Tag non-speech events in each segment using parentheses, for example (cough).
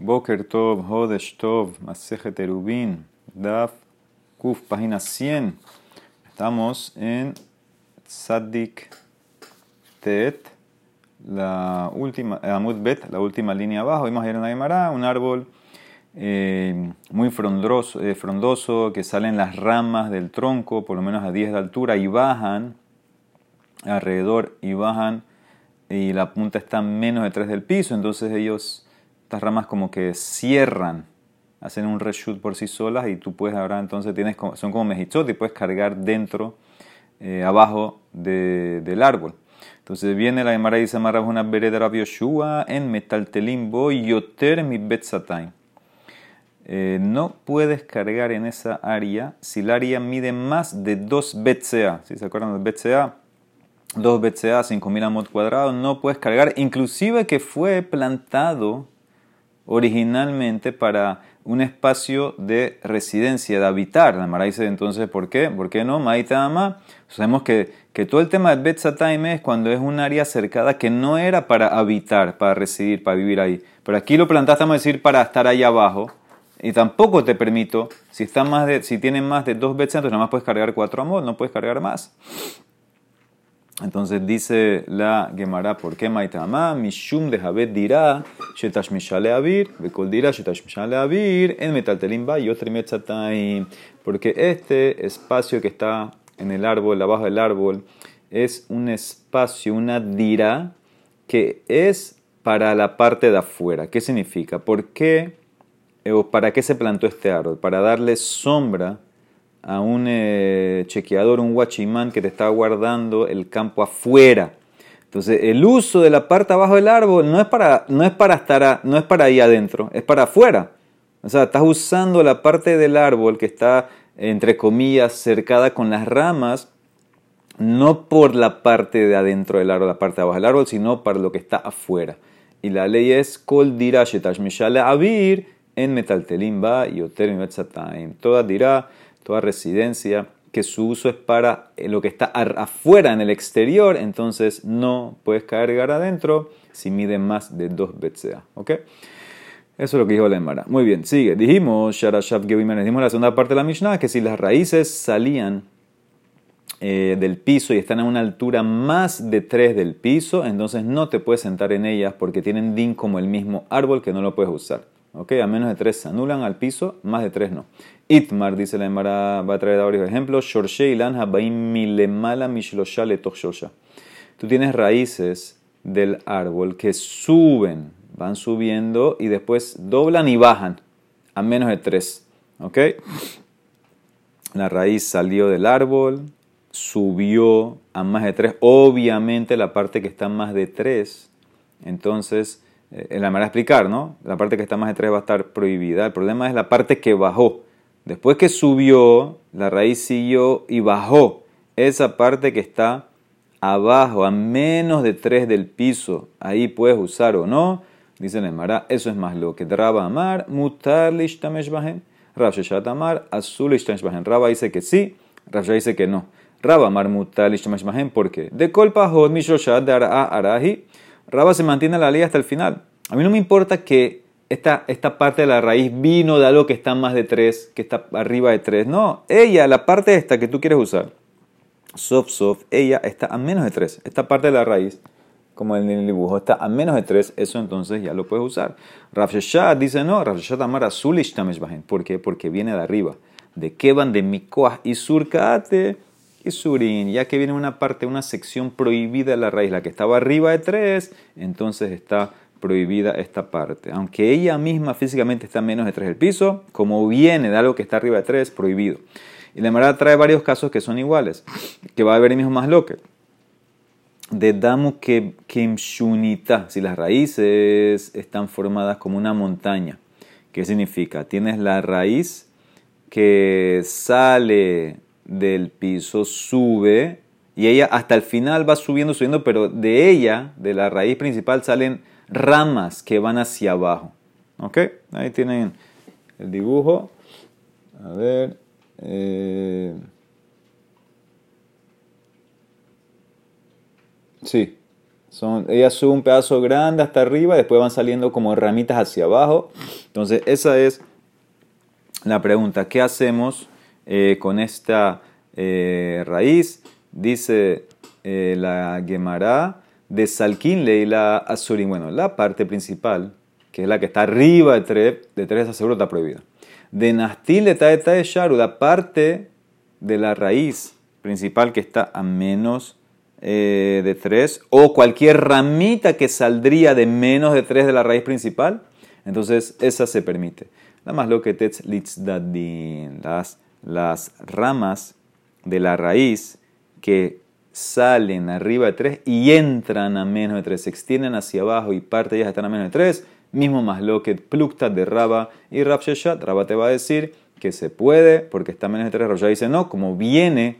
Boker Tov, Hodesh Tov, Masejet Erubin, Daf, Kuf, página 100. Estamos en Tzadik Tet, la última, eh, Amud Bet, la última línea abajo. Vimos ayer en la Gemara un árbol eh, muy frondoso, eh, frondoso, que salen las ramas del tronco, por lo menos a 10 de altura, y bajan alrededor y bajan, y la punta está menos de 3 del piso, entonces ellos estas ramas como que cierran, hacen un reshoot por sí solas y tú puedes ahora entonces tienes son como mejichot y puedes cargar dentro, eh, abajo del árbol. Entonces viene la Gemara y dice una vereda Rabbi en metaltelimbo yoter mi betzatay. Eh, no puedes cargar en esa área si el área mide más de 2 BCA. ¿Sí se acuerdan de BCA? 2 BCA, 5000 amot cuadrados, no puedes cargar, inclusive que fue plantado originalmente para un espacio de residencia, de habitar. La dice entonces, ¿por qué? ¿Por qué no? Sabemos que, que todo el tema de Betzataime es cuando es un área cercada que no era para habitar, para residir, para vivir ahí. Pero aquí lo plantaste, vamos a decir, para estar ahí abajo. Y tampoco te permito, si, está más de, si tienen más de dos Betzat, entonces nada más puedes cargar cuatro amor, no puedes cargar más. Entonces dice la Gemara, ¿por qué Maitama? Mishum de Jabet dirá, Shetash Mishale Bekol dirá, Shetash Mishale en y Porque este espacio que está en el árbol, abajo del árbol, es un espacio, una dira, que es para la parte de afuera. ¿Qué significa? ¿Por qué? Eh, ¿Para qué se plantó este árbol? Para darle sombra a un eh, chequeador, un guachimán que te está guardando el campo afuera. Entonces, el uso de la parte abajo del árbol no es para, no es para estar, no es para ahí adentro, es para afuera. O sea, estás usando la parte del árbol que está, entre comillas, cercada con las ramas, no por la parte de adentro del árbol, la parte de abajo del árbol, sino para lo que está afuera. Y la ley es Kol en dirá toda residencia, que su uso es para eh, lo que está afuera en el exterior, entonces no puedes cargar adentro si mide más de 2 BCA. ¿Ok? Eso es lo que dijo la. Muy bien, sigue. Dijimos, Sharashav dijimos la segunda parte de la Mishnah, que si las raíces salían eh, del piso y están a una altura más de 3 del piso, entonces no te puedes sentar en ellas porque tienen din como el mismo árbol que no lo puedes usar. ¿Ok? A menos de 3 se anulan al piso, más de 3 no. Itmar, dice la Emara, va a traer varios ejemplos. Shorshe ilan habaim milemala mishlosha. Tú tienes raíces del árbol que suben, van subiendo y después doblan y bajan a menos de tres. ¿Ok? La raíz salió del árbol, subió a más de tres. Obviamente la parte que está más de tres, entonces, eh, la manera de explicar, ¿no? La parte que está más de tres va a estar prohibida. El problema es la parte que bajó. Después que subió, la raíz siguió y bajó. Esa parte que está abajo, a menos de 3 del piso, ahí puedes usar o no. Dice el Mara, eso es más lo que Raba Amar, mutar lishtamesh bahen. Rav Amar, azul lishtamesh bahen. Raba dice que sí, Rav dice que no. Raba Amar, mutar lishtamesh ¿por qué? De colpa hod mishoshat de arahi. Raba se mantiene la ley hasta el final. A mí no me importa que esta, esta parte de la raíz vino de algo que está más de 3, que está arriba de 3. No, ella, la parte esta que tú quieres usar, soft, soft, ella está a menos de 3. Esta parte de la raíz, como en el dibujo, está a menos de 3. Eso entonces ya lo puedes usar. Rav dice no, Rav Sheshat amar azulish ¿Por qué? Porque viene de arriba. De van de Mikoah y Surkaate y Surin. Ya que viene una parte, una sección prohibida de la raíz, la que estaba arriba de 3, entonces está prohibida esta parte. Aunque ella misma físicamente está menos de 3 del piso, como viene de algo que está arriba de 3, prohibido. Y la Mara trae varios casos que son iguales, que va a haber el mismo más loque. De Damu Kemshunita, si las raíces están formadas como una montaña. ¿Qué significa? Tienes la raíz que sale del piso, sube, y ella hasta el final va subiendo, subiendo, pero de ella, de la raíz principal, salen ramas que van hacia abajo. ¿Ok? Ahí tienen el dibujo. A ver. Eh, sí. Son, ellas suben un pedazo grande hasta arriba, después van saliendo como ramitas hacia abajo. Entonces, esa es la pregunta. ¿Qué hacemos eh, con esta eh, raíz? Dice eh, la Gemara de Salkin Leila Azurin. Bueno, la parte principal, que es la que está arriba de tres, de tres seguro está prohibida. De Nastil de Taeta Sharu, la parte de la raíz principal que está a menos de 3 o cualquier ramita que saldría de menos de 3 de la raíz principal, entonces esa se permite. Nada más lo que las, las ramas de la raíz que salen arriba de 3 y entran a menos de 3, se extienden hacia abajo y parte de ellas están a menos de 3, mismo más lo que plukta de Raba y Rab Sheshat, Raba te va a decir que se puede porque está a menos de 3, Rab dice no, como viene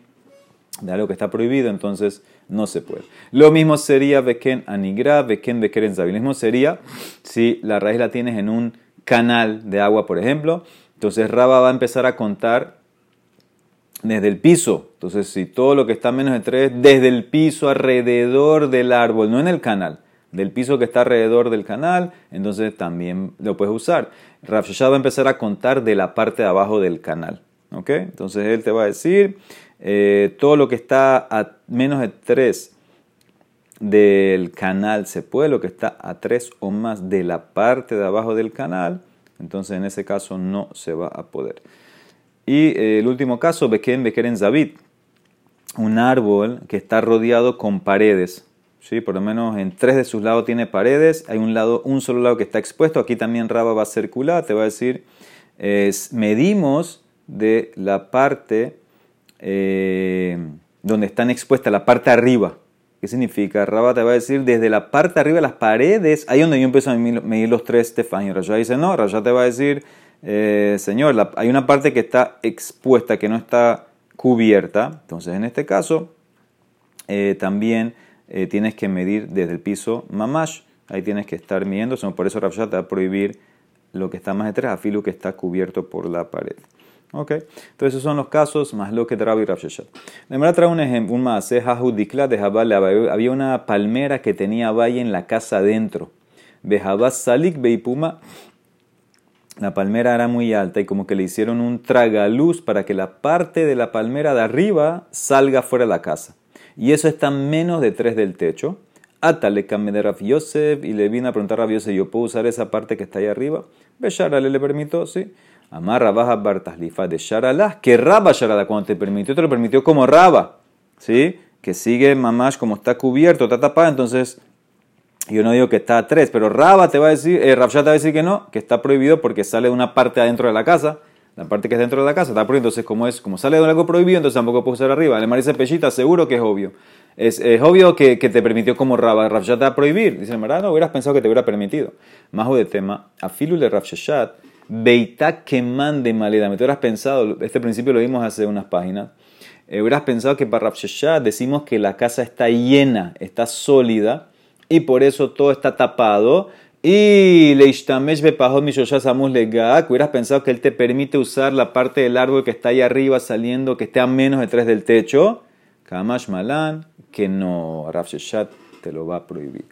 de algo que está prohibido, entonces no se puede. Lo mismo sería Beken Anigra, Beken Bekeren Lo mismo sería si la raíz la tienes en un canal de agua, por ejemplo. Entonces Raba va a empezar a contar desde el piso. Entonces, si todo lo que está menos de 3, desde el piso alrededor del árbol, no en el canal, del piso que está alrededor del canal, entonces también lo puedes usar. Rav va a empezar a contar de la parte de abajo del canal. ¿Ok? Entonces él te va a decir eh, todo lo que está a menos de 3 del canal se puede, lo que está a 3 o más de la parte de abajo del canal, entonces en ese caso no se va a poder. Y eh, el último caso, Beken Bekeren Zabit, un árbol que está rodeado con paredes. ¿sí? Por lo menos en tres de sus lados tiene paredes, hay un, lado, un solo lado que está expuesto, aquí también Raba va a circular, te va a decir, medimos de la parte eh, donde están expuestas, la parte arriba. ¿Qué significa? Rabba te va a decir desde la parte arriba de las paredes, ahí donde yo empiezo a medir los tres tefanos. Raya dice no, Raya te va a decir, eh, señor, hay una parte que está expuesta, que no está cubierta. Entonces, en este caso, eh, también tienes que medir desde el piso mamash. Ahí tienes que estar midiendo, por eso Raya te va a prohibir lo que está más de tres, afilo que está cubierto por la pared. Ok, entonces esos son los casos más lo que trae Rav Sheshat. Me trae un ejemplo, un es de Jabal, había una palmera que tenía valle en la casa adentro. Bejabas Salik Beipuma, la palmera era muy alta y como que le hicieron un tragaluz para que la parte de la palmera de arriba salga fuera de la casa. Y eso está menos de tres del techo. Atale de Rav Yosef y le vino a preguntar a Rav Yosef, ¿yo puedo usar esa parte que está ahí arriba? Besharale le permitió, sí. Amarra baja bartaslifa de Sharalá, que Raba Sharalá cuando te permitió, te lo permitió como Raba, ¿sí? Que sigue mamash como está cubierto, está tapado, entonces yo no digo que está a tres, pero Raba te va a decir, eh, te va a decir que no, que está prohibido porque sale de una parte adentro de la casa, la parte que es dentro de la casa está prohibido, entonces como es, como sale de algo prohibido, entonces tampoco puedo usar arriba. Le dice Pellita, seguro que es obvio. Es, obvio que, te permitió como Raba, Rafshat te va a prohibir. Dice el no hubieras pensado que te hubiera permitido. Más de tema, a Filu de Rafshat, Beita que mande maleda. Me hubieras pensado, este principio lo vimos hace unas páginas, eh, hubieras pensado que para Rapshashah decimos que la casa está llena, está sólida, y por eso todo está tapado. Y Leishtamesh Bepahot Mishosha Samus Legak, hubieras pensado que él te permite usar la parte del árbol que está ahí arriba saliendo, que esté a menos de tres del techo. Kamash Malan, que no, Rapshashat te lo va a prohibir.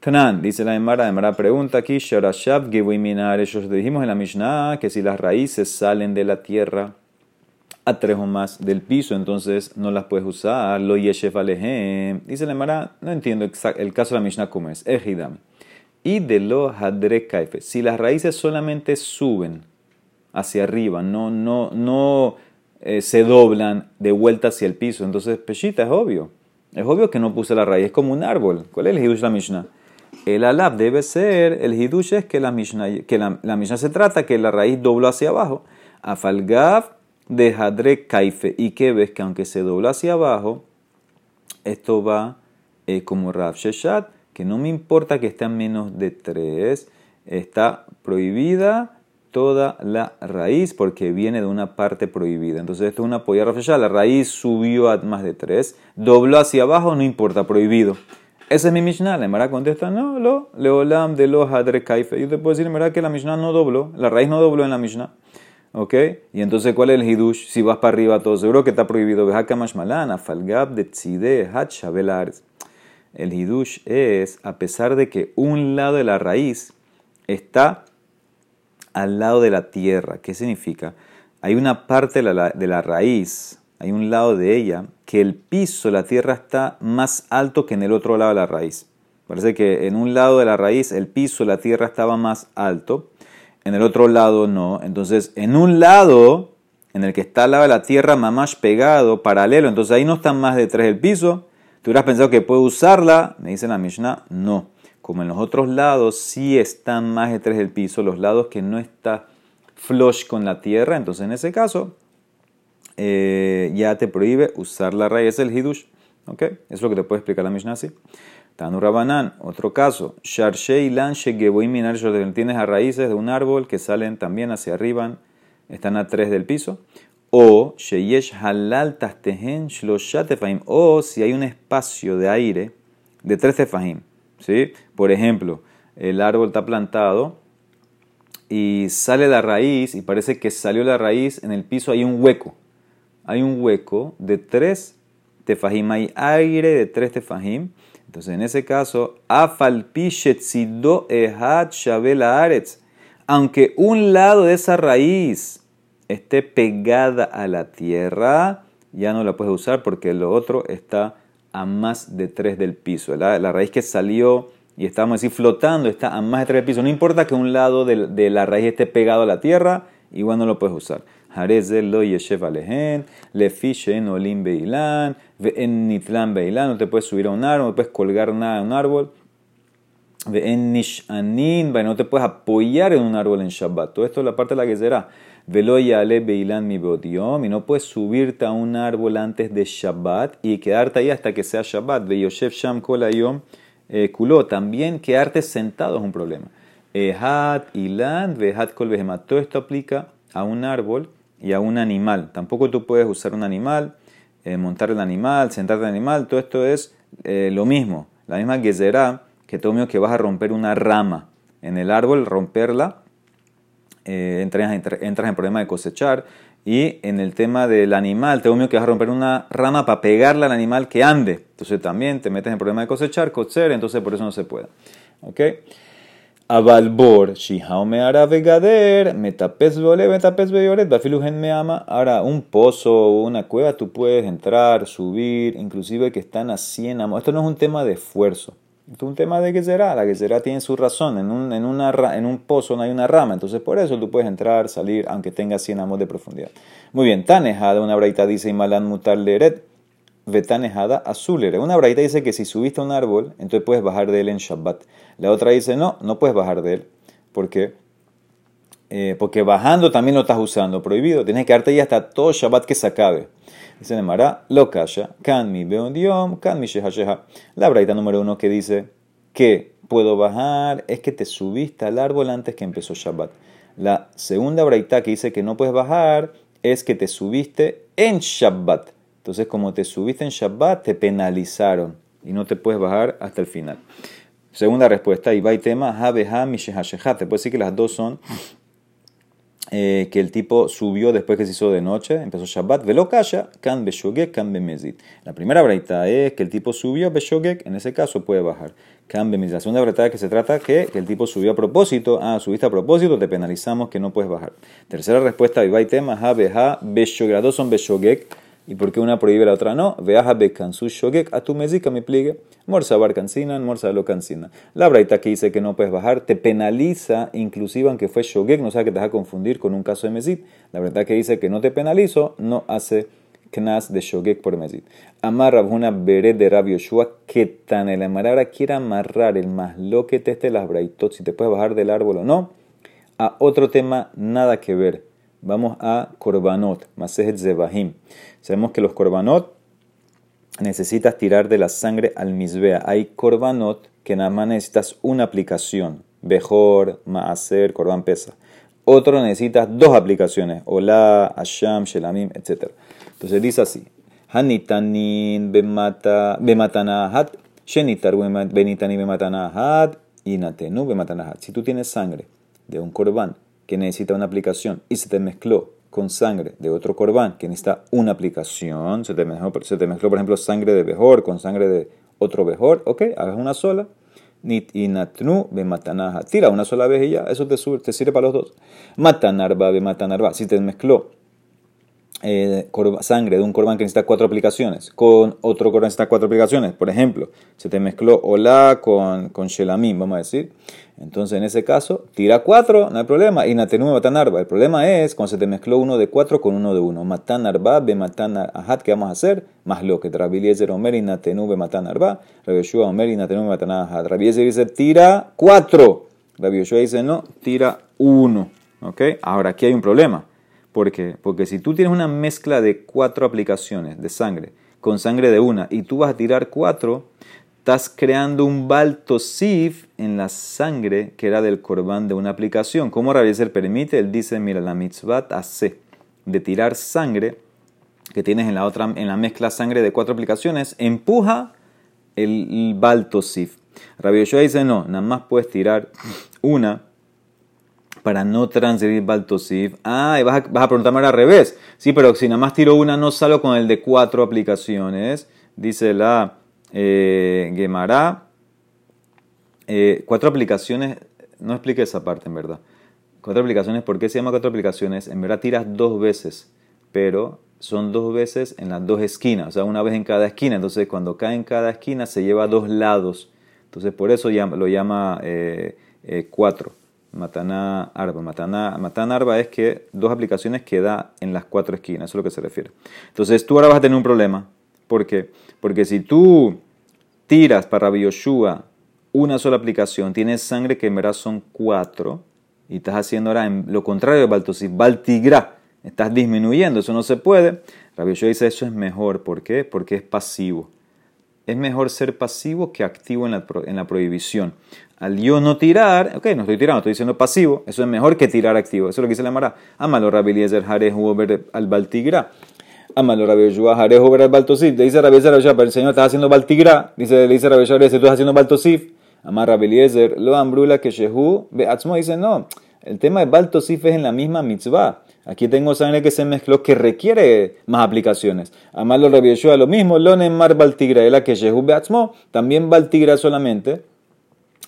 Tanan, dice la Emara, Emara pregunta aquí, Sharashab Gewiminar, ellos dijimos en la Mishnah que si las raíces salen de la tierra a tres o más del piso, entonces no las puedes usar, lo yeshef alejem. Dice la Emara, no entiendo el caso de la Mishnah cómo es, ejidam. Y de lo hadre kaife, si las raíces solamente suben hacia arriba, no, no, no eh, se doblan de vuelta hacia el piso, entonces peshita es obvio. Es obvio que no puse la raíz, es como un árbol. ¿Cuál es el hidush de la Mishnah? El alab debe ser, el hidush es que la Mishnah, que la, Mishnah se trata que la raíz dobló hacia abajo. Afalgav de hadre kaife. Y que ves que aunque se dobla hacia abajo, esto va eh, como Rav Sheshat, que no me importa que esté a menos de 3, está prohibida toda la raíz porque viene de una parte prohibida. Entonces esto es una polla Rav Sheshat, la raíz subió a más de 3, dobló hacia abajo, no importa, prohibido. Ese es mi Mishnah. La Emara contesta, no, lo, leolam de lo hadre kaife. Yo te puedo decir, verdad, que la Mishnah no dobló, la raíz no dobló en la Mishnah. ¿Ok? Y entonces, ¿cuál es el hidush? Si vas para arriba, todo seguro que está prohibido. El hidush es, a pesar de que un lado de la raíz está al lado de la tierra. ¿Qué significa? Hay una parte de la, de la raíz, hay un lado de ella, que el piso de la tierra está más alto que en el otro lado de la raíz. Parece que en un lado de la raíz el piso de la tierra estaba más alto, en el otro lado no. Entonces, en un lado, en el que está al lado de la tierra, mamash pegado, paralelo, entonces ahí no está más de tres el piso. Tú hubieras pensado que puede usarla, me dice la Mishnah, no. Como en los otros lados sí están más de tres el piso, los lados que no está flush con la tierra, entonces en ese caso eh, ya te prohíbe usar la raíz del hidush. ¿Ok? Eso es lo que te puede explicar la Mishnah así. Tanu Rabanán, otro caso. Sharshei Lanche Minar, tienes a raíces de un árbol que salen también hacia arriba, están a tres del piso. O Sheyesh Halal Tastehen Shloshat O si hay un espacio de aire de tres tefahim. ¿sí? Por ejemplo, el árbol está plantado y sale la raíz y parece que salió la raíz, en el piso hay un hueco. Hay un hueco de tres tefajim, hay aire de tres tefajim. Entonces, en ese caso. Aunque un lado de esa raíz esté pegada a la tierra, ya no la puedes usar porque lo otro está a más de 3 del piso. La, raíz que salió y estamos así flotando está a más de 3 del piso. No importa que un lado de, la raíz esté pegado a la tierra, igual no lo puedes usar. Lo yeshev alehen, le olim beilan, en nitlan beilan, no te puedes subir a un árbol, no puedes colgar nada en un árbol. En nishanin, no te puedes apoyar en un árbol en Shabbat. Todo esto es la parte de la que será. Velo ale beilan mi bodiom, y no puedes subirte a un árbol antes de Shabbat y quedarte ahí hasta que sea Shabbat. Ve Yosef Sham Kolayom Kuló. También quedarte sentado es un problema. Ehat ilan, vehat kol Todo esto aplica a un árbol y a un animal. Tampoco tú puedes usar un animal, eh, montar el animal, sentarte el animal. Todo esto es eh, lo mismo. La misma gezerá que todo que vas a romper una rama en el árbol, romperla eh, entras, entras, en problema de cosechar. Y en el tema del animal, te que vas a romper una rama para pegarle al animal que ande. Entonces también te metes en problema de cosechar, coser, entonces por eso no se puede. ¿Ok? Avalbor, me hará vegader, metapes vole, metapes beyoret, bafilugen me ama. Ahora, un pozo o una cueva, tú puedes entrar, subir, inclusive que están a 100 Esto no es un tema de esfuerzo. Es un tema de que será, la que será tiene su razón, en un, en, una, en un pozo no hay una rama, entonces por eso tú puedes entrar, salir, aunque tenga 100 amos de profundidad. Muy bien, tanejada, una braita dice, Imalan mutar leret, vetanejada azulere. Una braita dice que si subiste a un árbol, entonces puedes bajar de él en Shabbat. La otra dice, no, no puedes bajar de él, porque eh, porque bajando también lo estás usando, prohibido, tienes que quedarte ahí hasta todo Shabbat que se acabe. Dice Nemara, lo kasha, kan mi beondiom, kan mi La braita número uno que dice que puedo bajar es que te subiste al árbol antes que empezó Shabbat. La segunda braita que dice que no puedes bajar es que te subiste en Shabbat. Entonces, como te subiste en Shabbat, te penalizaron y no te puedes bajar hasta el final. Segunda respuesta, va tema, ha mi Te puedo decir que las dos son eh, que el tipo subió después que se hizo de noche, empezó Shabbat, velo kasha, kan beshogek, kan bemezit. La primera breita es que el tipo subió beshogek, en ese caso puede bajar. Kan bemezit. La segunda breita es que se trata que, que el tipo subió a propósito, ah, subiste a propósito, te penalizamos que no puedes bajar. Tercera respuesta, y tema, ha beha beshogek, dos son beshogek, ¿Y por qué una prohíbe la otra no? Veaja su shogek a tu mezica me pliegue. Morsa bar cancinan, morsa lo cancina. La braita que dice que no puedes bajar te penaliza, inclusive aunque fue shogek, no sabe que te vas a confundir con un caso de mezit. La braita que dice que no te penalizo, no hace knas de shogek por mezit. Amarra una beret de rabio shua que tan el amarara quiere amarrar el más lo que te esté las braitot, si te puedes bajar del árbol o no, a otro tema nada que ver. Vamos a korbanot, masejet zebahim. Sabemos que los korbanot necesitas tirar de la sangre al misbea. Hay korbanot que nada más necesitas una aplicación. Bejor, maaser, korban pesa. Otro necesitas dos aplicaciones. Ola, asham, shelamim, etc. Entonces dice así. Hanitanin bematanahat. Shenitar benitanin bematanahat. Inatenu bematanahat. Si tú tienes sangre de un korban que necesita una aplicación y se te mezcló con sangre de otro corbán que necesita una aplicación, se te mezcló, se te mezcló por ejemplo sangre de mejor con sangre de otro mejor, ok, hagas una sola. Nit inatnu be matanaja. Tira una sola vez y ya, eso te, te sirve para los dos. Matanarba be matanarba. Si te mezcló eh, sangre de un corbán que necesita cuatro aplicaciones con otro corbán que necesita cuatro aplicaciones, por ejemplo, se te mezcló hola con, con shelamim, vamos a decir. Entonces, en ese caso, tira cuatro, no hay problema. Y natenu matan arba. El problema es cuando se te mezcló uno de cuatro con uno de uno. Matan arba, be matan ahat, ¿qué vamos a hacer? Más lo que Rabbi Omer y natenu be matan arba. Rabbi Yeshua Omer y natenu be matan ahat. Rabbi dice, tira cuatro. Rabbi Yeshua dice, no, tira uno. ¿Ok? Ahora, aquí hay un problema. ¿Por qué? Porque si tú tienes una mezcla de cuatro aplicaciones de sangre con sangre de una y tú vas a tirar cuatro, estás creando un baltosif en la sangre que era del corbán de una aplicación. ¿Cómo Rabiezer permite? Él dice, mira, la mitzvah hace de tirar sangre que tienes en la otra, en la mezcla sangre de cuatro aplicaciones, empuja el baltosif. Rabbi dice, no, nada más puedes tirar una para no transferir baltosif. Ah, y vas a, preguntarme al revés. Sí, pero si nada más tiro una, no salgo con el de cuatro aplicaciones. Dice la eh, Gemara, eh, cuatro aplicaciones, no explique esa parte en verdad. Cuatro aplicaciones, ¿por qué se llama cuatro aplicaciones? En verdad tiras dos veces, pero son dos veces en las dos esquinas, o sea, una vez en cada esquina. Entonces, cuando cae en cada esquina, se lleva a dos lados. Entonces, por eso lo llama eh, cuatro. Mataná arba. Mataná, arba es que dos aplicaciones que da en las cuatro esquinas, eso es lo que se refiere. Entonces, tú ahora vas a tener un problema. ¿Por qué? Porque si tú tiras para Rabbi una sola aplicación, tienes sangre que en verdad son cuatro, y estás haciendo ahora lo contrario de Baltosif, Baltigra, estás disminuyendo, eso no se puede. Rabbi dice eso es mejor, ¿por qué? Porque es pasivo. Es mejor ser pasivo que activo en en la prohibición. Al yo no tirar, ok, no estoy tirando, estoy diciendo pasivo, eso es mejor que tirar activo. Eso es lo que dice la Mara. Amalo Rabbi Eliezer Jare al Baltigra. Amalo Rabbi Yoshua, Jarejo ver al Baltosif. Le dice Rabbi Eliezer, pero el Señor está haciendo Baltigra. Dice, le dice Yoshua, tú estás haciendo Baltosif. Amar Rabbi Eliezer, lo ambrula que Shehu, Beatzmo dice, no, el tema de Baltosif es en la misma mitzvah. Aquí tengo sangre que se mezcló que requiere más aplicaciones. Amalo Rabbi Yoshua, lo mismo, lo Mar Baltigra, la que Shehu Beatzmo, también Baltigra solamente.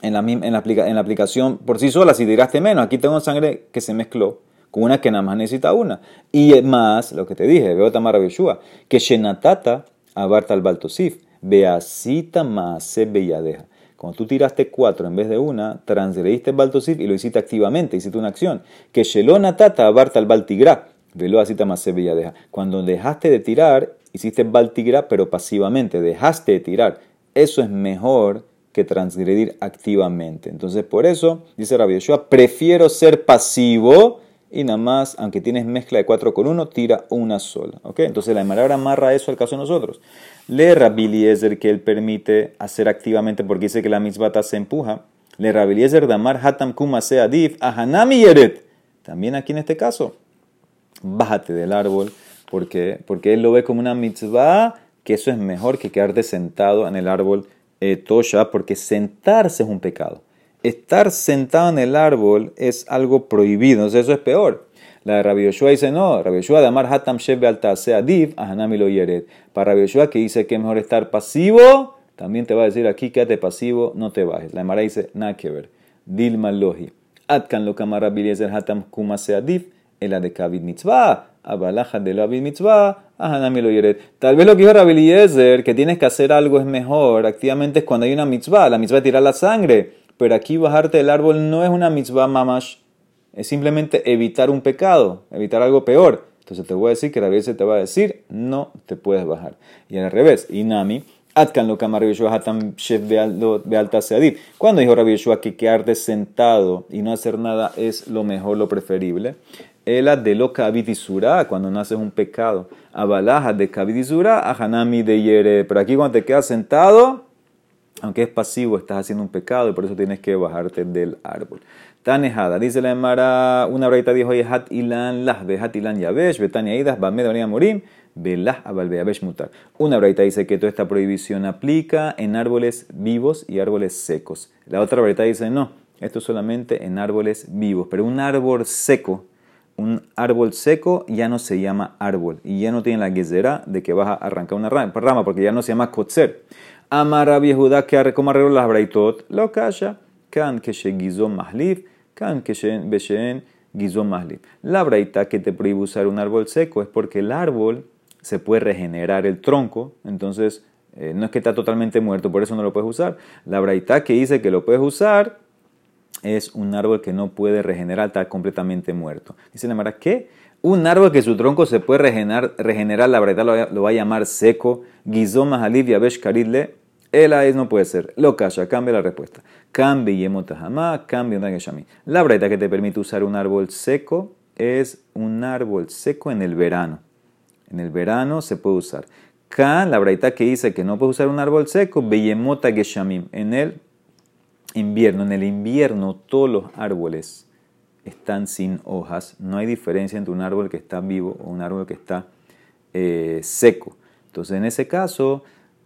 En la, en, la, en la aplicación por sí sola, si tiraste menos, aquí tengo sangre que se mezcló con una que nada más necesita una. Y más, lo que te dije, veo Tamara Beshua, que Shenatata abarta al Baltosif, Beasita Maase Belladeja. Cuando tú tiraste cuatro en vez de una, transgrediste el Baltosif y lo hiciste activamente, hiciste una acción. Que Shelonatata abarta al Baltigra, velo Asita Maase Belladeja. Cuando dejaste de tirar, hiciste Baltigra, pero pasivamente, dejaste de tirar. Eso es mejor que transgredir activamente. Entonces, por eso, dice Rabbi Yeshua, prefiero ser pasivo y nada más, aunque tienes mezcla de 4 con 1, tira una sola. ¿ok? Entonces la Emara amarra eso al caso de nosotros. Le Rabiliezer que él permite hacer activamente porque dice que la misbata se empuja. Le Rabiliezer damar hatam kuma adif ahanami yeret. También aquí en este caso, bájate del árbol. ¿Por qué? Porque él lo ve como una mitzvah, que eso es mejor que quedarte sentado en el árbol tosha, porque sentarse es un pecado estar sentado en el árbol es algo prohibido, entonces eso es peor. La de Rabbi Yoshua dice no, Rabbi Yoshua de Amar Hatam Sheb sea Div, Ahanami lo Yeret. Para Rabbi Yoshua que dice que es mejor estar pasivo, también te va a decir aquí quédate pasivo, no te bajes. La Emara dice nada que ver. Dilma Lohi. Atkan lo kamar Rabbi Hatam Kuma sea Div, el de Kavid Mitzvah. Abalaja de la mitzvah, lo. Tal vez lo que dijo Rabbi Eliezer, que tienes que hacer algo es mejor, activamente es cuando hay una mitzvah, la mitzvah es tirar la sangre. Pero aquí bajarte del árbol no es una mitzvah mamash, es simplemente evitar un pecado, evitar algo peor. Entonces te voy a decir que la se te va a decir, no te puedes bajar. Y al revés, Inami, Atkan lo. Cuando dijo Rabbi Yeshua que quedarte sentado y no hacer nada es lo mejor, lo preferible. Ela de lo kavitisura, cuando no haces un pecado. Abalaja de kavitisura, ahanami de yere. Pero aquí cuando te quedas sentado, aunque es pasivo, estás haciendo un pecado y por eso tienes que bajarte del árbol. Tanejada, dice la Emara, una braita dijo, hat ilan las, hat ilan yabesh, betania idas, bamed morim, velah abal mutar. Una braita dice que toda esta prohibición aplica en árboles vivos y árboles secos. La otra braita dice, no, esto solamente en árboles vivos, pero un árbol seco, un árbol seco ya no se llama árbol y ya no tiene la guesera de que vas a arrancar una rama porque ya no se llama kotzer. Amara Judá que como arreglo las braitot, lo calla. Kan que se guizó mahlif, kan que se beshen guizó mahlif. La braita que te prohíbe usar un árbol seco es porque el árbol se puede regenerar el tronco, entonces eh, no es que está totalmente muerto, por eso no lo puedes usar. La braita que dice que lo puedes usar es un árbol que no puede regenerar, está completamente muerto. Dice la Mara, ¿qué? Un árbol que su tronco se puede regenerar, la braita lo, va a llamar seco, guizoma alivia besh karidle, es no puede ser. Lo calla, cambia la respuesta. Cambia yemotahama, cambia un La braita que te permite usar un árbol seco es un árbol seco en el verano. En el verano se puede usar. Kan, la braita que dice que no puede usar un árbol seco, beyemota geshamim. En el invierno, en el invierno todos los árboles están sin hojas. No hay diferencia entre un árbol que está vivo o un árbol que está eh, seco. Entonces, en ese caso,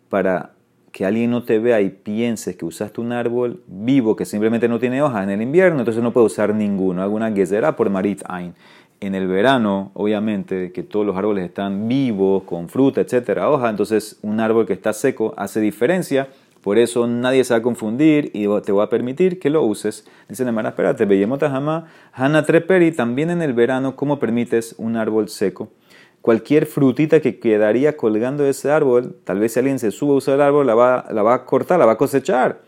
para que alguien no te vea y pienses que usaste un árbol vivo que simplemente no tiene hojas en el invierno, entonces no puede usar ninguno. Alguna gezerá por Marit Ain. En el verano, obviamente, que todos los árboles están vivos, con fruta, etcétera, hoja, entonces un árbol que está seco hace diferencia. Por eso nadie se va a confundir y te va a permitir que lo uses. Dice la hermana, espérate, Beyemotahama, Hana Treperi, también en el verano, ¿cómo permites un árbol seco? cualquier frutita que quedaría colgando de ese árbol, tal vez si alguien se sube a usar el árbol, la va, la va a cortar, la va a cosechar.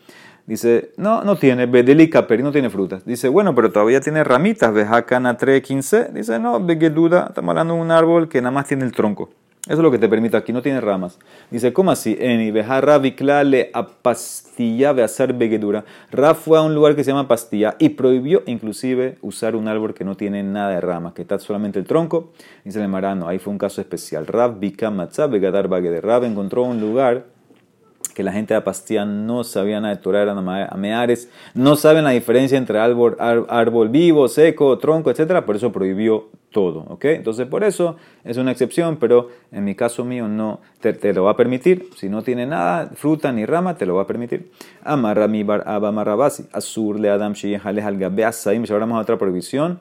Dice, no, no tiene, bedelica, pero no tiene frutas. Dice, bueno, pero todavía tiene ramitas, vejacana 315. Dice, no, duda, estamos hablando de un árbol que nada más tiene el tronco. Eso es lo que te permite aquí, no tiene ramas. Dice, ¿cómo así? En Vikla le apastilla de hacer veguedura. Ra fue a un lugar que se llama pastilla y prohibió inclusive usar un árbol que no tiene nada de ramas, que está solamente el tronco. Dice el marano, ahí fue un caso especial. Rav Vika Matzah Vegadar de Rav encontró un lugar que la gente de Pastilla no sabía nada de Torah, eran no saben la diferencia entre árbol, árbol vivo, seco, tronco, etc. Por eso prohibió todo, ¿ok? Entonces por eso es una excepción, pero en mi caso mío no te, lo va a permitir. Si no tiene nada, fruta ni rama, te lo va a permitir. Amarra mi bar abamarrabasi, azur le adam sheyehales al gabeasaim. Si hablamos de otra prohibición,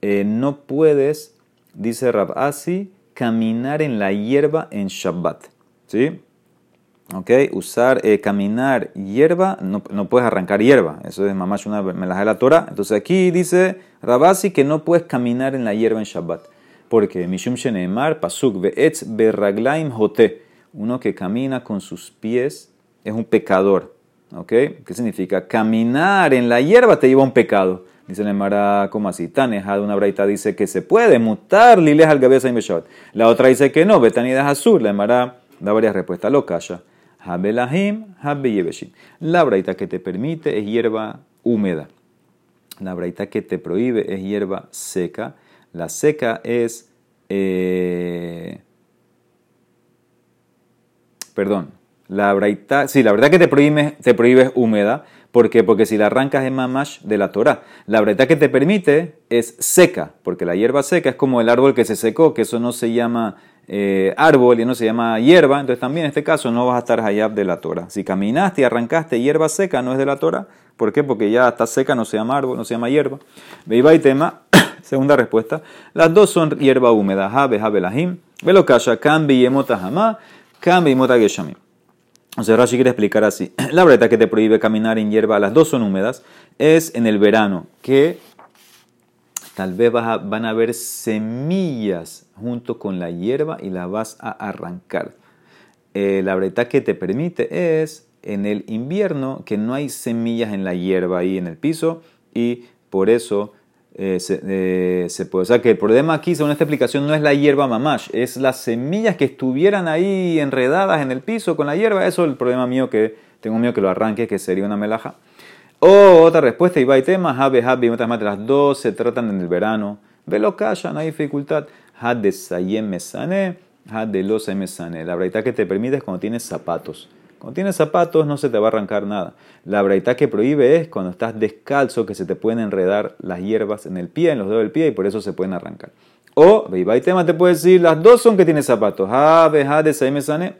eh, no puedes, dice Rabasi, caminar en la hierba en Shabbat, ¿sí? ¿Ok? Usar, eh, caminar hierba, no, no, puedes arrancar hierba, eso es mamá una melaje de la Torah. Entonces aquí dice Rabasi que no puedes caminar en la hierba en Shabbat. Porque Mishum Sheneemar, Pasuk, Be'etz, Berraglaim, Jote. Uno que camina con sus pies es un pecador. ¿Ok? ¿Qué significa? Caminar en la hierba te lleva a un pecado. Dice la Emara, como así? Taneja de una braita dice que se puede mutar liles al en Shabbat. La otra dice que no, Betani de Azur. La Emara da varias respuestas. Lo calla. Habelahim, Habeyebeshim. La braita que te permite es hierba húmeda. La braita que te prohíbe es hierba seca. La seca es. Eh, perdón. La braita. Sí, la braita que te prohíbe, te prohíbe es húmeda. ¿Por qué? Porque si la arrancas es mamash de la Torah. La braita que te permite es seca. Porque la hierba seca es como el árbol que se secó, que eso no se llama eh, árbol y no se llama hierba, entonces también en este caso no vas a estar hayab de la Torah. Si caminaste y arrancaste hierba seca, no es de la Torah. ¿Por qué? Porque ya está seca, no se llama árbol, no se llama hierba. Veiba y tema, (coughs) segunda respuesta. Las dos son hierba húmeda. Jabe, jabe, lahim. Velo kasha, kambi yemota hamá, kambi. O sea, Rashi quiere explicar así. (coughs) La breta que te prohíbe caminar en hierba, las dos son húmedas, es en el verano, que tal vez van a haber semillas junto con la hierba y la vas a arrancar. Eh, la breta que te permite es en el invierno que no hay semillas en la hierba ahí en el piso y por eso eh, eh, se, puede. O sea que el problema aquí, según esta explicación, no es la hierba mamash, es las semillas que estuvieran ahí enredadas en el piso con la hierba. Eso es el problema mío que tengo miedo que lo arranque, que sería una melaja. O otra respuesta, y va y tema, jabe, jabe, las dos se tratan en el verano. Velo calla, no hay dificultad. Had de sayem mesane, had de losa mesane. La braita que te permite es cuando tienes zapatos. Cuando tienes zapatos no se te va a arrancar nada. La braita que prohíbe es cuando estás descalzo que se te pueden enredar las hierbas en el pie, en los dedos del pie y por eso se pueden arrancar. O, y tema te puede decir, las dos son que tienes zapatos. Had de sayem mesane,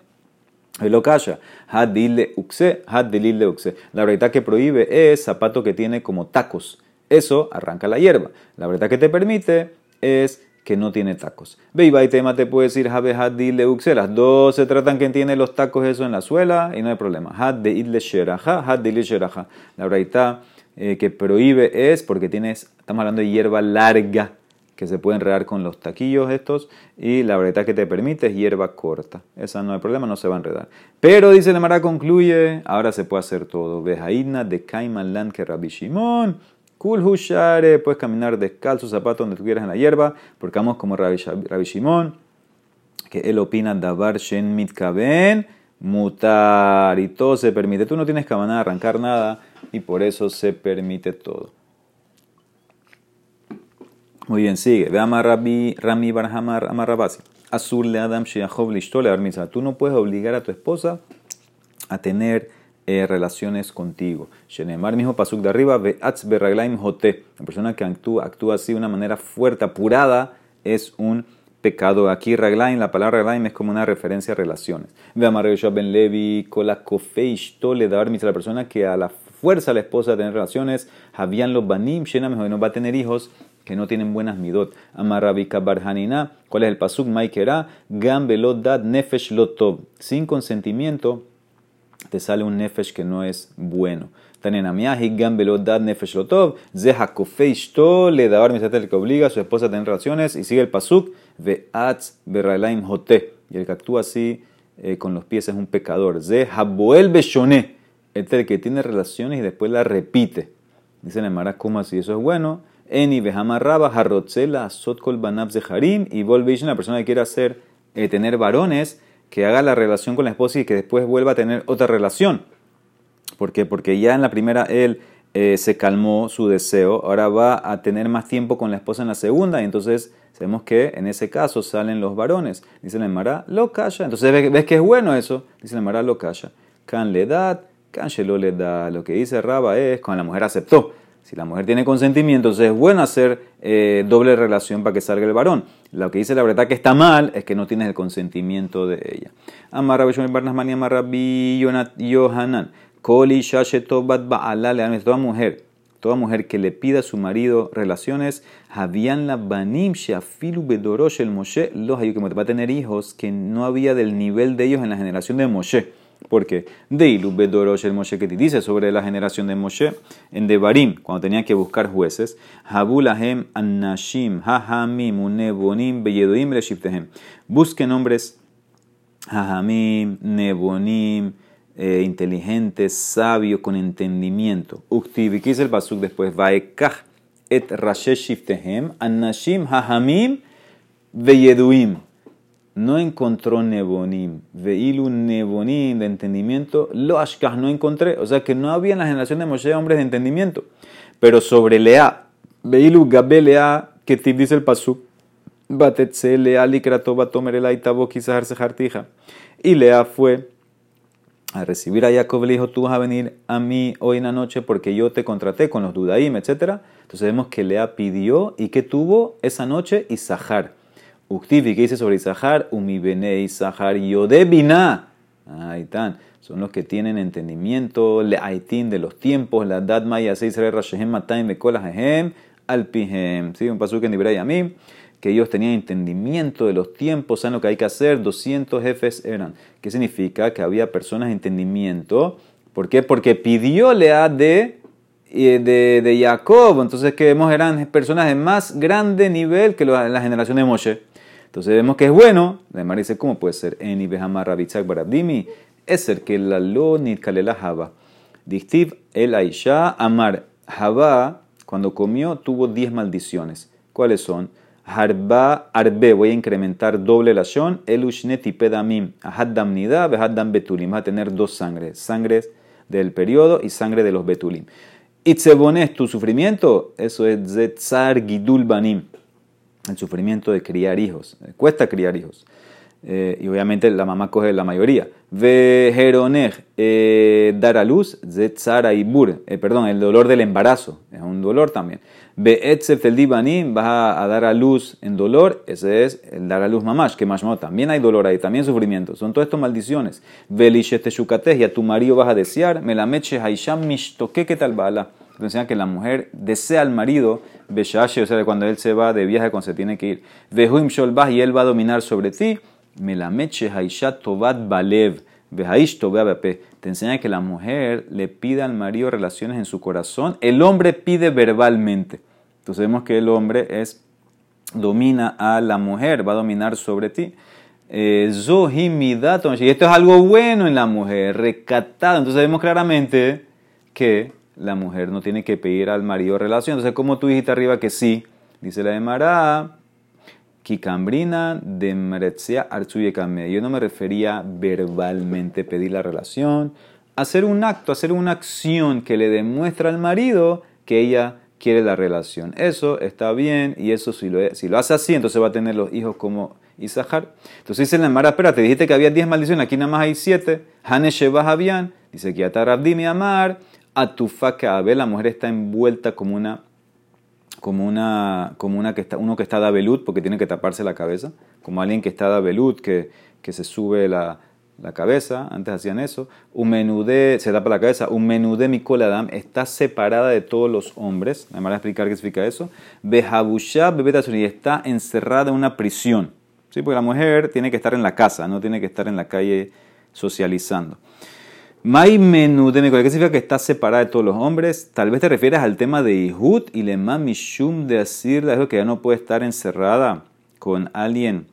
lo calla. Hadile uxe, hadilile uxe. La verdad que prohíbe es zapato que tiene como tacos. Eso arranca la hierba. La verdad que te permite es que no tiene tacos. Ve y tema te puede decir Habe Haddi le Las dos se tratan que tiene los tacos eso en la suela y no hay problema. Had de idle sheraja, had de sheraja. La verdad eh, que prohíbe es porque tienes, estamos hablando de hierba larga que se puede enredar con los taquillos estos y la verdad que te permite es hierba corta. Esa no hay problema, no se va a enredar. Pero dice la Mara concluye, ahora se puede hacer todo. Vejaidna de Kaiman que Rabbi Shimon. Kul Hushare, puedes caminar descalzo, zapato donde tú quieras en la hierba, porque vamos como Rabbi, Shimon, que él opina Davar Shen Mitkaben, mutar, y todo se permite. Tú no tienes que arrancar nada, y por eso se permite todo. Muy bien, sigue. Ve a Rabbi, Rami Barhamar Amarrabasi. Azul le Adam Shiachov Lishtole Tú no puedes obligar a tu esposa a tener eh, relaciones contigo. Shenemar mismo pasuk de arriba, ve berraglaim jote. La persona que actúa, actúa así de una manera fuerte, apurada, es un pecado. Aquí raglaim, la palabra raglaim es como una referencia a relaciones. Ve a Ben Levi, kola le dar la persona que a la fuerza a la esposa a tener relaciones, habían los banim, shena mejor no va a tener hijos que no tienen buenas midot. Amarrabika barhanina, ¿cuál es el pasuk? Maikera, gambelot dad nefesh lotov. Sin consentimiento te sale un nefesh que no es bueno. Tanenamiahi, gambelot dad nefesh lotov. Zeha kofeishto, le da el que obliga a su esposa a tener relaciones. Y sigue el pasuk, ve'atz berralaim jote. Y el que actúa así eh, con los pies es un pecador. Zeha boel beshone. Este es el que tiene relaciones y después la repite. Dice Mara, ¿cómo así? Eso es bueno Eni Behamarraba, Harrotzela, Sotkol Banab Zeharim, y volve una persona que quiere hacer, eh, tener varones, que haga la relación con la esposa y que después vuelva a tener otra relación. ¿Por qué? Porque ya en la primera él eh, se calmó su deseo, ahora va a tener más tiempo con la esposa en la segunda, y entonces sabemos que en ese caso salen los varones. Dice la Mara, lo calla. Entonces ves, que es bueno eso. Dice la Mara, lo calla. Can le da, can le da. Lo que dice Raba es, cuando la mujer aceptó. Si la mujer tiene consentimiento, entonces es bueno hacer eh, doble relación para que salga el varón. Lo que dice la verdad que está mal es que no tienes el consentimiento de ella. Amarra Barnasmani Amarrabi Yohanan. Koli Shashetobat Ba'alale. Toda mujer, toda mujer que le pida a su marido relaciones, habían la Banim Shafilu Bedorosh el Moshe, los que va a tener hijos que no había del nivel de ellos en la generación de Moshe. Porque Deilu Bedorosh el Moshe que dice sobre la generación de Moshe en Devarim, cuando tenía que buscar jueces, Habulahem Annashim, Hahamim, Unebonim, Beyedoim, Reshiptehem. Busquen hombres Hahamim, Nebonim, eh, inteligentes, sabios, con entendimiento. Uktiv, ¿qué dice el Basuk después? Vaekach et Rashesh Shiftehem, Annashim, Hahamim, Beyeduim no encontró Nebonim, Veilu Nebonim de entendimiento, lo Ashkah no encontré. O sea que no había en la generación de Moshe hombres de entendimiento. Pero sobre Lea, Veilu Gabe Lea, que te dice el Pasuk, Batetse Lea Likratoba Tomer el Aitabo Sejartija. Y Lea fue a recibir a Jacob, le dijo, tú vas a venir a mí hoy en la noche porque yo te contraté con los Dudaim, etc. Entonces vemos que Lea pidió y que tuvo esa noche Isahar. Uktivi, que dice sobre Isahar, Umibene Isahar Yodebina. Ahí están. Son los que tienen entendimiento, le aitin de los tiempos, la dad maya seisre rashehem mataim bekolahem alpihem. Sí, un pasuk en Ibrahim a mí, que ellos tenían entendimiento de los tiempos, saben lo que hay que hacer, 200 jefes eran. ¿Qué significa? Que había personas de entendimiento. ¿Por qué? Porque pidió lea de de, de Jacob. Entonces, que vemos eran personas de más grande nivel que la generación de Moshe. Entonces vemos que es bueno. Además dice, ¿cómo puede ser? En Ibehama Rabitzak Barabdimi. Es ser que la lo kalela Java. Dictiv el Aisha Amar. Java, cuando comió, tuvo 10 maldiciones. ¿Cuáles son? Harba arbe, voy a incrementar doble la shon. Elushneti pedamim. Ahaddam nida, behaddam betulim. Va a tener dos sangres. Sangres del periodo y sangre de los betulim. Itzebones, tu sufrimiento, eso es zetzar gidul banim el sufrimiento de criar hijos. Cuesta criar hijos. Eh, y obviamente la mamá coge la mayoría. Vejeroneg, eh, dar a luz, zetzara y bur, eh, perdón, el dolor del embarazo, es un dolor también. Beetzef el vas a, dar a luz en dolor, ese es el dar a luz mamash, que más también hay dolor ahí, también sufrimiento, son todas estas maldiciones. Velishete y a tu marido vas a desear, melameche haisham mishtoque que tal bala Te enseña que la mujer desea al marido, Beshashi, o sea, cuando él se va de viaje, cuando se tiene que ir. Vehuim Sholbah, y él va a dominar sobre ti. Melameche Haishat Tobat Balev. Te enseña que la mujer le pide al marido relaciones en su corazón. El hombre pide verbalmente. Entonces vemos que el hombre es domina a la mujer, va a dominar sobre ti. Eh, y esto es algo bueno en la mujer, recatado. Entonces vemos claramente que la mujer no tiene que pedir al marido relación. Entonces, como tú dijiste arriba que sí, dice la de Mará, Kikambrina de Meretzia Yo no me refería verbalmente pedir la relación, hacer un acto, hacer una acción que le demuestra al marido que ella quiere la relación. Eso está bien y eso si lo, si lo hace así, entonces va a tener los hijos como Isahar. Entonces dice la Mara, espera, te dijiste que había 10 maldiciones, aquí nada más hay 7. Hane Sheba Javian, dice que mi Amar, Atufa Abe, la mujer está envuelta como una como una, como una que está, uno que está da velut porque tiene que taparse la cabeza, como alguien que está da velut, que, que se sube la, la cabeza, antes hacían eso, un menudé, se tapa la cabeza, un menudé Adam está separada de todos los hombres, me van a explicar qué significa eso, Behabusha y está encerrada en una prisión, ¿sí? porque la mujer tiene que estar en la casa, no tiene que estar en la calle socializando. Mai menudé ¿qué significa que está separada de todos los hombres? Tal vez te refieres al tema de Ihud y le mishum de asir, que ya no puede estar encerrada con alguien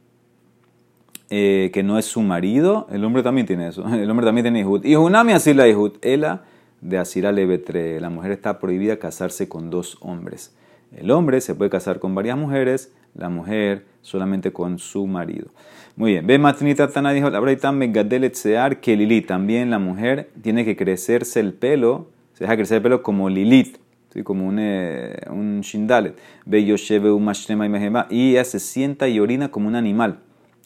eh, que no es su marido, el hombre también tiene eso. (laughs) El hombre también tiene Ihud. Y Junami así la Ihud. Ela de Asira Levetre. La mujer está prohibida casarse con dos hombres. El hombre se puede casar con varias mujeres, la mujer solamente con su marido. Muy bien. Ve Matnita Tana dijo, la Megadelet Sear que Lilith. También la mujer tiene que crecerse el pelo, se deja crecer el pelo como Lilith. ¿sí? como un, eh, un shindalet. Ve Yosheve y Y ella se sienta y orina como un animal.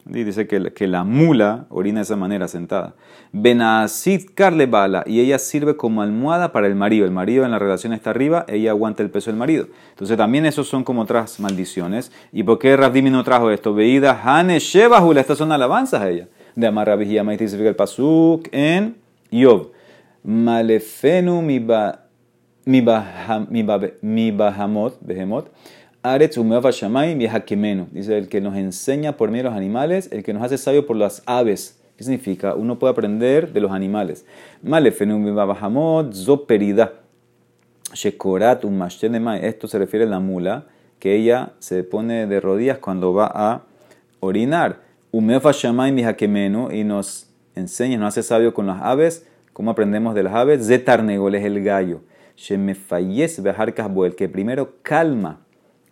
Dice que, que la mula orina de esa manera sentada. Benasit Carle Bala, y ella sirve como almohada para el marido. El marido en la relación está arriba, ella aguanta el peso del marido. Entonces también esos son como otras maldiciones. ¿Y por qué Rabdimi no trajo esto? Veida Hane Shebahula, estas son alabanzas a ella. De Amar Rabbi y significa el pasuk en Yov. Malefenu mi bahamot, behemot. Dice el que nos enseña por medio de los animales, el que nos hace sabio por las aves. ¿Qué significa? Uno puede aprender de los animales. zoperida. Shekorat Esto se refiere a la mula, que ella se pone de rodillas cuando va a orinar. Umefa y nos enseña, nos hace sabio con las aves. ¿Cómo aprendemos de las aves? Zetarnegol es el gallo. Shemefayes el que primero calma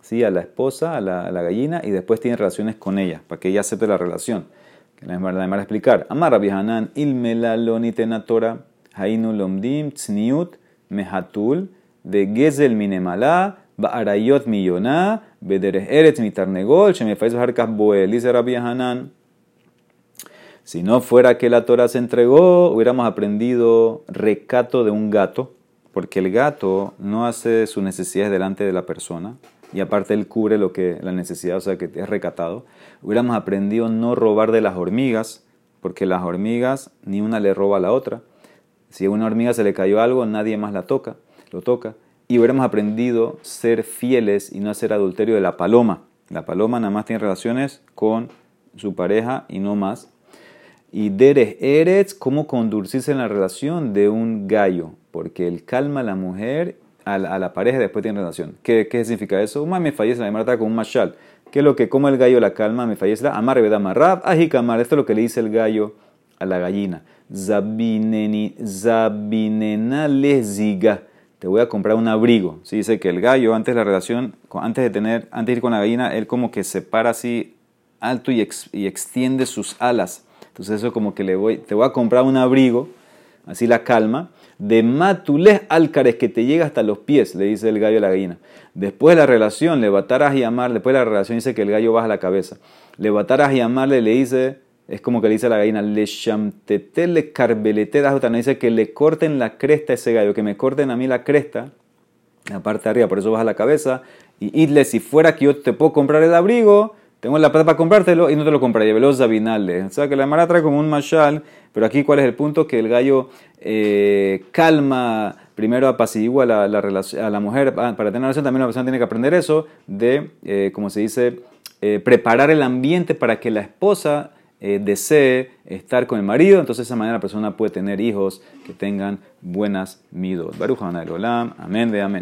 ¿sí? a la esposa, a la, gallina, y después tiene relaciones con ella, para que ella acepte la relación. Que la a explicar. Amar Hanan, ilmela lonitenatora, hainu lomdim, tzniut, mehatul, de gezel minemala, ba'arayot millona, bederes eretz mitarnegol, shemefaiz harkas boel, dice Rabbi Hanan. Si no fuera que la Torah se entregó, hubiéramos aprendido recato de un gato, porque el gato no hace sus necesidades delante de la persona, y aparte él cubre lo que la necesidad, o sea que es recatado. Hubiéramos aprendido no robar de las hormigas, porque las hormigas ni una le roba a la otra. Si a una hormiga se le cayó algo, nadie más la toca, lo toca. Y hubiéramos aprendido ser fieles y no hacer adulterio de la paloma. La paloma nada más tiene relaciones con su pareja y no más. Y deres eretz, cómo conducirse en la relación de un gallo, porque él calma a la mujer a la, pareja y después tiene relación. ¿Qué, qué significa eso? Uma me fallece la marta con un mashal. ¿Qué es lo que, como el gallo la calma, me fallece la amar, veda marrab, ajikamar. Esto es lo que le dice el gallo a la gallina. Zabineni, zabinena leziga. Te voy a comprar un abrigo. ¿Sí? Dice que el gallo, antes de la relación, antes de tener, antes de ir con la gallina, él como que se para así alto y, y extiende sus alas. Entonces eso como que le voy, te voy a comprar un abrigo, así la calma de matulés álcares que te llega hasta los pies, le dice el gallo a la gallina. Después de la relación, le batarás y amar, después de la relación dice que el gallo baja la cabeza. Le batarás y amarle, le dice, es como que le dice a la gallina, le chamtetele carbelete no dice que le corten la cresta a ese gallo, que me corten a mí la cresta, la parte de arriba, por eso baja la cabeza. Y idle, si fuera que yo te puedo comprar el abrigo, tengo la plata para comprártelo y no te lo compraría. Veloz Zabinale. O sea que la mara trae como un mashal, pero aquí cuál es el punto? Que el gallo eh, calma primero apacigua a la, a la mujer para tener relación, también la persona tiene que aprender eso de, eh, como se dice, eh, preparar el ambiente para que la esposa eh, desee estar con el marido, entonces de esa manera la persona puede tener hijos que tengan buenas midos. Baruch Olam, amén de amén.